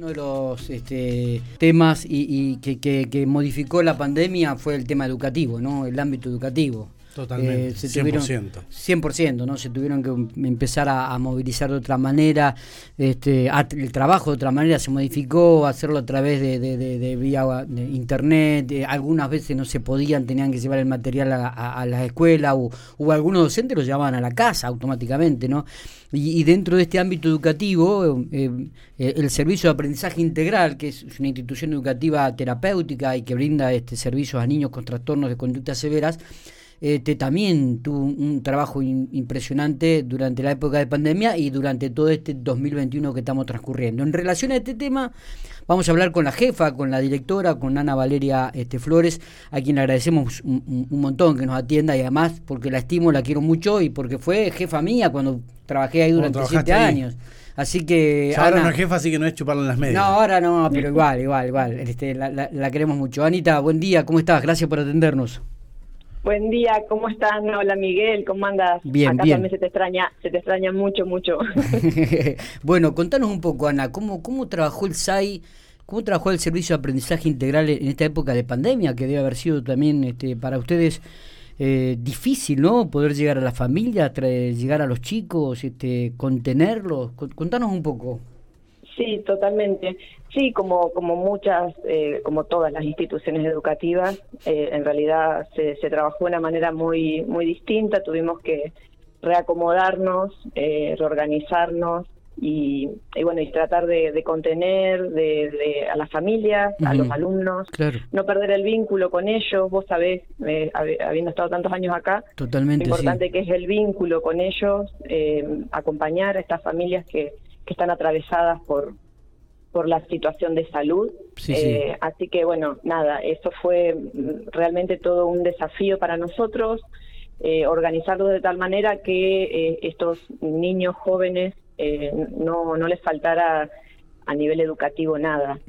Uno de los este, temas y, que, que, modificó la pandemia fue el tema educativo, ¿no? El ámbito educativo. Totalmente, eh, 100%. 100%, ¿no? Se tuvieron que empezar a, movilizar de otra manera, este, el trabajo de otra manera se modificó, hacerlo a través de, de, vía internet, algunas veces no se podían, tenían que llevar el material a, a, la escuela o, algunos docentes lo llevaban a la casa automáticamente, ¿no? Y, dentro de este ámbito educativo, eh, eh, el servicio de aprendizaje integral, que es una institución educativa terapéutica y que brinda este servicios a niños con trastornos de conductas severas, este, también tuvo un, trabajo impresionante durante la época de pandemia y durante todo este 2021 que estamos transcurriendo. En relación a este tema, vamos a hablar con la jefa, con la directora, con Ana Valeria este, Flores, a quien le agradecemos un, montón que nos atienda y además porque la estimo, la quiero mucho y porque fue jefa mía cuando trabajé ahí durante siete años. Así que. ahora no es jefa, así que no es chuparla en las medias. No, ahora no, pero igual, igual, igual. Este, la, la queremos mucho. Anita, buen día, ¿cómo estás? Gracias por atendernos. Buen día, ¿cómo están? Hola Miguel, ¿cómo andas? Bien, Acá bien. también se te extraña, se te extraña mucho, mucho. bueno, contanos un poco, Ana, ¿cómo, cómo trabajó el SAI, cómo trabajó el Servicio de Aprendizaje Integral en esta época de pandemia, que debe haber sido también este, para ustedes eh, difícil, ¿no? Poder llegar a la familia, llegar a los chicos, este, contenerlos. Contanos un poco. Sí, totalmente. Sí, como, como muchas, eh, como todas las instituciones educativas, eh, en realidad se, se, trabajó de una manera muy, muy distinta, tuvimos que reacomodarnos, eh, reorganizarnos y, bueno, y tratar de, contener de, a las familias, a los alumnos, no perder el vínculo con ellos, vos sabés, habiendo estado tantos años acá, Totalmente, lo importante que es el vínculo con ellos, acompañar a estas familias que que están atravesadas por, por la situación de salud. Eh, así que bueno, nada, eso fue realmente todo un desafío para nosotros, eh, organizarlo de tal manera que eh, estos niños jóvenes no, no les faltara a nivel educativo nada.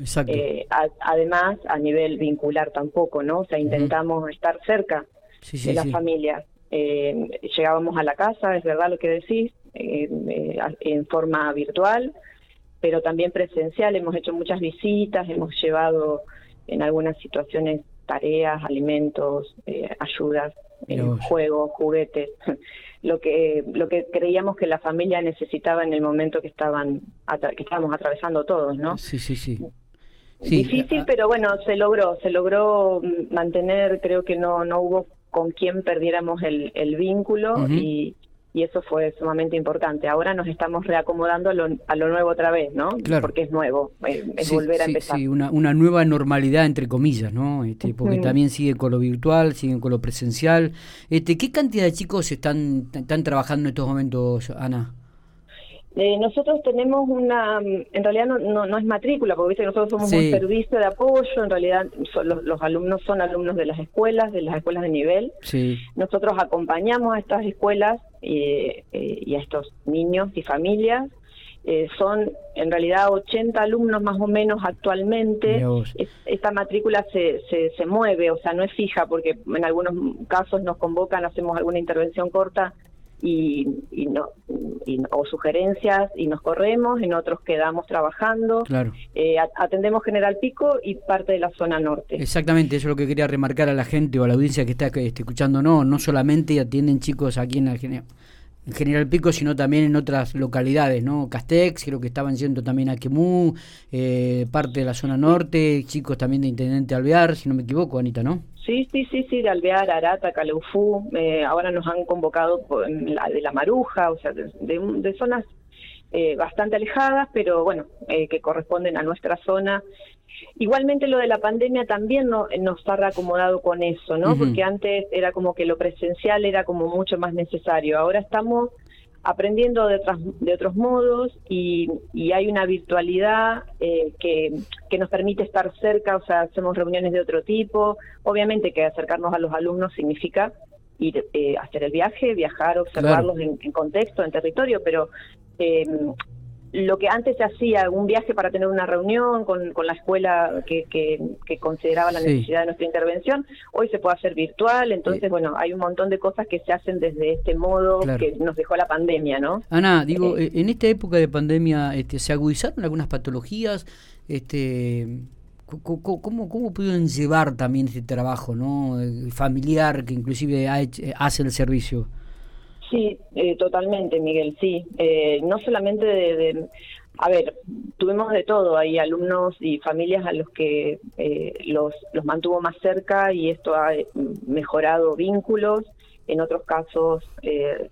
además, a nivel vincular tampoco, ¿no? O sea, intentamos estar cerca de las familias. llegábamos a la casa, es verdad lo que decís, eh, en forma virtual, pero también presencial. Hemos hecho muchas visitas, hemos llevado en algunas situaciones tareas, alimentos, eh, ayudas, eh, juegos, juguetes, lo que lo que creíamos que la familia necesitaba en el momento que estaban que estábamos atravesando todos, ¿no? Sí, sí, sí. Difícil, pero bueno, se logró, se logró mantener, creo que no no hubo con quien perdiéramos el, el vínculo y, y eso fue sumamente importante. Ahora nos estamos reacomodando a lo, a lo nuevo otra vez, ¿no? Claro. Porque es nuevo, es, volver a empezar. Sí, una, una nueva normalidad, entre comillas, ¿no? Este, porque también sigue con lo virtual, siguen con lo presencial. Este, ¿Qué cantidad de chicos están, están trabajando en estos momentos, Ana? Eh, nosotros tenemos una, en realidad no, no, es matrícula, porque ¿viste? nosotros somos un servicio de apoyo, en realidad los, alumnos son alumnos de las escuelas, de las escuelas de nivel. Sí. Nosotros acompañamos a estas escuelas eh, y a estos niños y familias. Eh, son en realidad 80 alumnos más o menos actualmente. esta matrícula se, se, se mueve, o sea, no es fija, porque en algunos casos nos convocan, hacemos alguna intervención corta y, y no o sugerencias y nos corremos, en otros quedamos trabajando. Claro. Eh, atendemos General Pico y parte de la zona norte. Exactamente, eso es lo que quería remarcar a la gente o a la audiencia que está, escuchando. No, no solamente atienden chicos aquí en la General en General Pico, sino también en otras localidades, ¿no? Castex, creo que estaban yendo también a eh, parte de la zona norte, chicos también de Intendente Alvear, si no me equivoco, Anita, ¿no? Sí, sí, sí, sí, de Alvear, Arata, Caleufú, eh, ahora nos han convocado de La Maruja, o sea, de, zonas eh, bastante alejadas, pero bueno, eh, que corresponden a nuestra zona. Igualmente lo de la pandemia también no, nos ha reacomodado con eso, ¿no? Porque antes era como que lo presencial era como mucho más necesario. Ahora estamos aprendiendo de, de otros modos y, hay una virtualidad eh, que, que, nos permite estar cerca, o sea, hacemos reuniones de otro tipo. Obviamente que acercarnos a los alumnos significa ir a hacer el viaje, viajar, observarlos en, contexto, en territorio, pero eh, lo que antes se hacía, un viaje para tener una reunión con, con la escuela que, que, consideraba la necesidad de nuestra intervención, hoy se puede hacer virtual, entonces, bueno, hay un montón de cosas que se hacen desde este modo que nos dejó la pandemia, ¿no? Ana, digo, eh, en esta época de pandemia, este, ¿se agudizaron algunas patologías? Este, ¿Cómo, cómo pudieron llevar también este trabajo no familiar que inclusive hace el servicio? Sí, eh, totalmente, Miguel, sí. Eh, no solamente de, A ver, tuvimos de todo. Hay alumnos y familias a los que eh, los, los mantuvo más cerca y esto ha mejorado vínculos. En otros casos,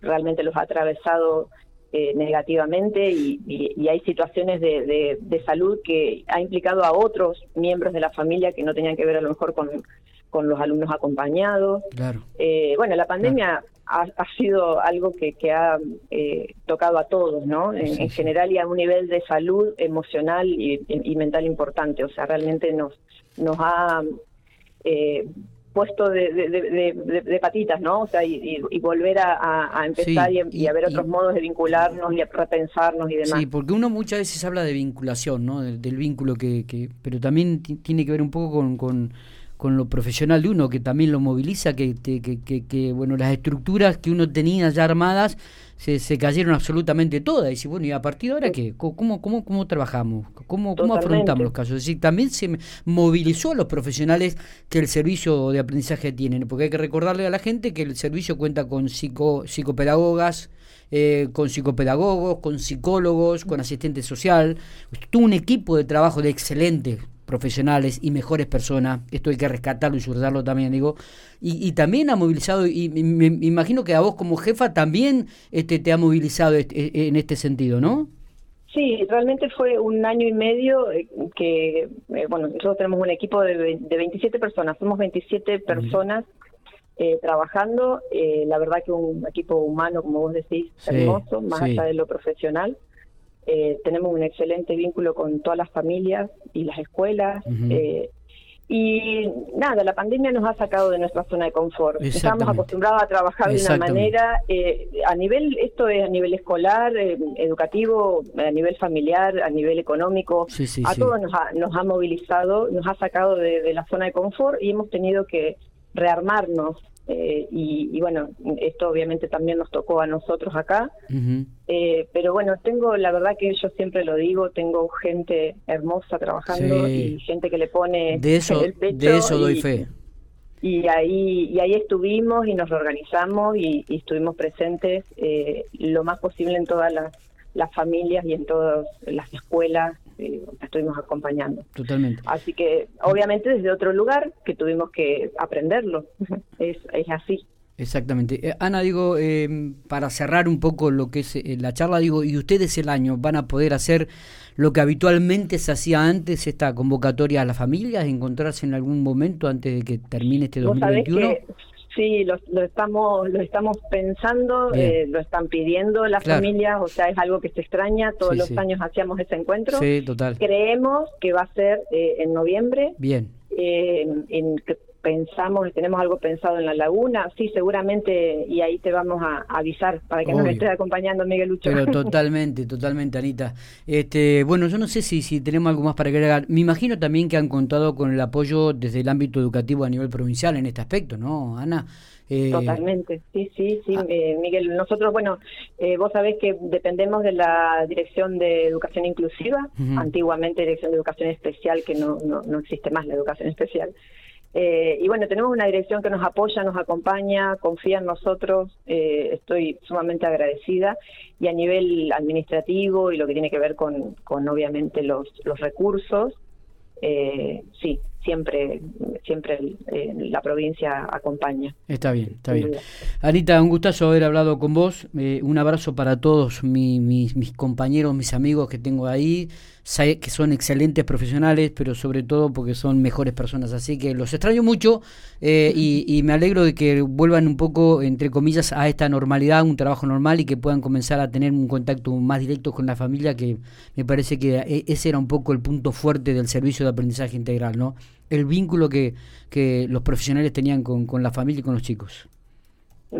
realmente los ha atravesado negativamente y, hay situaciones de, de, salud que ha implicado a otros miembros de la familia que no tenían que ver a lo mejor con, con los alumnos acompañados. Claro. bueno, la pandemia ha, sido algo que, que ha eh, tocado a todos, ¿no? En, general y a un nivel de salud emocional y, mental importante. O sea, realmente nos, nos ha eh, puesto de, de, patitas, ¿no? O sea, y, volver a, empezar y, a ver otros modos de vincularnos y a repensarnos y demás. Sí, porque uno muchas veces habla de vinculación, ¿no? Del, vínculo que, que... Pero también tiene que ver un poco con, con con lo profesional de uno, que también lo moviliza, que, que, que, bueno, las estructuras que uno tenía ya armadas se, se cayeron absolutamente todas. Y dice, bueno, ¿y a partir de ahora qué? ¿Cómo, cómo, cómo trabajamos? ¿Cómo, ¿Cómo afrontamos los casos? Es decir, también se movilizó a los profesionales que el servicio de aprendizaje tiene, porque hay que recordarle a la gente que el servicio cuenta con psico, psicopedagogas, eh, con psicopedagogos, con psicólogos, con asistente social, tuvo un equipo de trabajo de excelente profesionales y mejores personas, esto hay que rescatarlo y subrayarlo también, digo, y, también ha movilizado, y me, imagino que a vos como jefa también este, te ha movilizado e, e, en este sentido, ¿no? Sí, realmente fue un año y medio eh, que, eh, bueno, nosotros tenemos un equipo de, de 27 personas, somos 27 personas eh, trabajando, la verdad que un equipo humano, como vos decís, hermoso, más allá de lo profesional. Eh, tenemos un excelente vínculo con todas las familias y las escuelas. Eh, y nada, la pandemia nos ha sacado de nuestra zona de confort. Estamos acostumbrados a trabajar de una manera, eh, a nivel, esto es a nivel escolar, educativo, a nivel familiar, a nivel económico, a todos nos ha, nos ha movilizado, nos ha sacado de la zona de confort y hemos tenido que rearmarnos eh, y, bueno, esto obviamente también nos tocó a nosotros acá. Eh, pero bueno, tengo, la verdad que yo siempre lo digo, tengo gente hermosa trabajando y gente que le pone de eso, el pecho. De eso doy fe. Y ahí, y ahí estuvimos y nos organizamos y, estuvimos presentes eh, lo más posible en todas las, las familias y en todas las escuelas eh, estuvimos acompañando. Totalmente. Así que, obviamente, desde otro lugar que tuvimos que aprenderlo. es, es así. Exactamente. Eh, Ana, digo, em, para cerrar un poco lo que es eh, la charla, digo, ¿y ustedes el año van a poder hacer lo que habitualmente se hacía antes, esta convocatoria a las familias, encontrarse en algún momento antes de que termine este 2021? Sí, lo, estamos lo estamos pensando, eh, lo están pidiendo las familias, o sea, es algo que se extraña, todos los años hacíamos ese encuentro. Sí, total. Creemos que va a ser eh, en noviembre. Bien. Eh, en, pensamos, tenemos algo pensado en la laguna, sí, seguramente, y ahí te vamos a, avisar para que nos estés acompañando, Miguel Lucho. Pero totalmente, totalmente, Anita. Este, bueno, yo no sé si, si tenemos algo más para agregar. Me imagino también que han contado con el apoyo desde el ámbito educativo a nivel provincial en este aspecto, ¿no, Ana? Eh, totalmente, sí, sí, sí, ah. eh, Miguel. Nosotros, bueno, eh, vos sabés que dependemos de la Dirección de Educación Inclusiva, antiguamente Dirección de Educación Especial, que no, no, no existe más la educación especial. Eh, y bueno, tenemos una dirección que nos apoya, nos acompaña, confía en nosotros, eh, estoy sumamente agradecida. Y a nivel administrativo y lo que tiene que ver con, con obviamente los, los recursos, eh, sí, siempre siempre la provincia acompaña. Está bien, está bien. Anita, un gustazo haber hablado con vos. Eh, un abrazo para todos mis, mis compañeros, mis amigos que tengo ahí, que son excelentes profesionales, pero sobre todo porque son mejores personas. Así que los extraño mucho eh, y, me alegro de que vuelvan un poco, entre comillas, a esta normalidad, un trabajo normal y que puedan comenzar a tener un contacto más directo con la familia, que me parece que e, ese era un poco el punto fuerte del servicio de aprendizaje integral, ¿no? El vínculo que, que los profesionales tenían con, con la familia y con los chicos.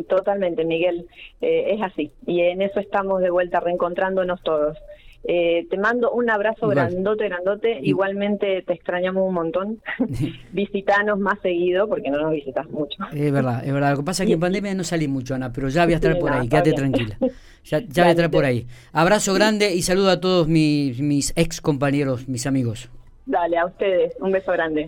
Totalmente, Miguel, eh, es así. Y en eso estamos de vuelta reencontrándonos todos. Eh, te mando un abrazo grandote, grandote. Igualmente te extrañamos un montón. Visitanos más seguido porque no nos visitas mucho. Es verdad, es verdad. Lo que pasa es que en pandemia no salí mucho, Ana, pero ya voy a estar por ahí. Quédate tranquila. Ya, ya voy a estar por ahí. Abrazo grande y saludo a todos mis, mis ex compañeros, mis amigos. Dale, a ustedes. Un beso grande.